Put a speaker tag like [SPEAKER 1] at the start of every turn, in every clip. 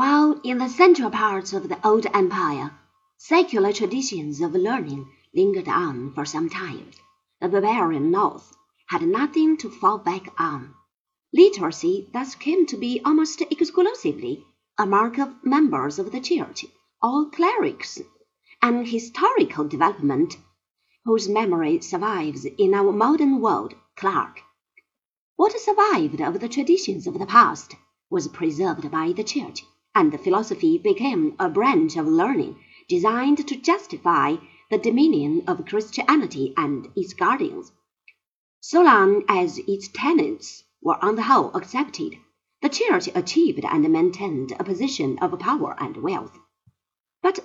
[SPEAKER 1] While in the central parts of the old empire, secular traditions of learning lingered on for some time, the barbarian north had nothing to fall back on. Literacy thus came to be almost exclusively a mark of members of the church or clerics, an historical development whose memory survives in our modern world. Clerk. What survived of the traditions of the past was preserved by the church, and philosophy became a branch of learning designed to justify the dominion of Christianity and its guardians. So long as its tenets were on the whole accepted, the Church achieved and maintained a position of power and wealth. But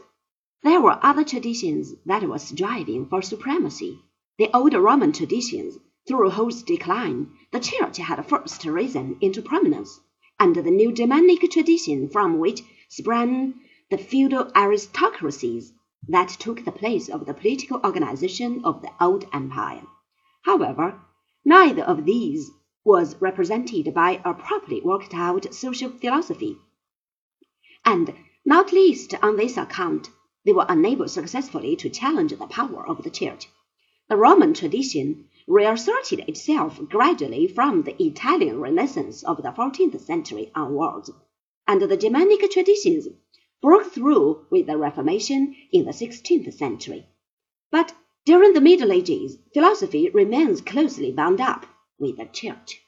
[SPEAKER 1] there were other traditions that were striving for supremacy. The old Roman traditions, through whose decline the Church had first risen into prominence, and the new Germanic tradition from which sprang the feudal aristocracies that took the place of the political organization of the old empire. However, neither of these was represented by a properly worked out social philosophy. And not least on this account, they were unable successfully to challenge the power of the Church. The Roman tradition reasserted itself gradually from the Italian Renaissance of the fourteenth century onwards, and the Germanic traditions broke through with the Reformation in the sixteenth century. But during the Middle Ages, philosophy remains closely bound up with the Church.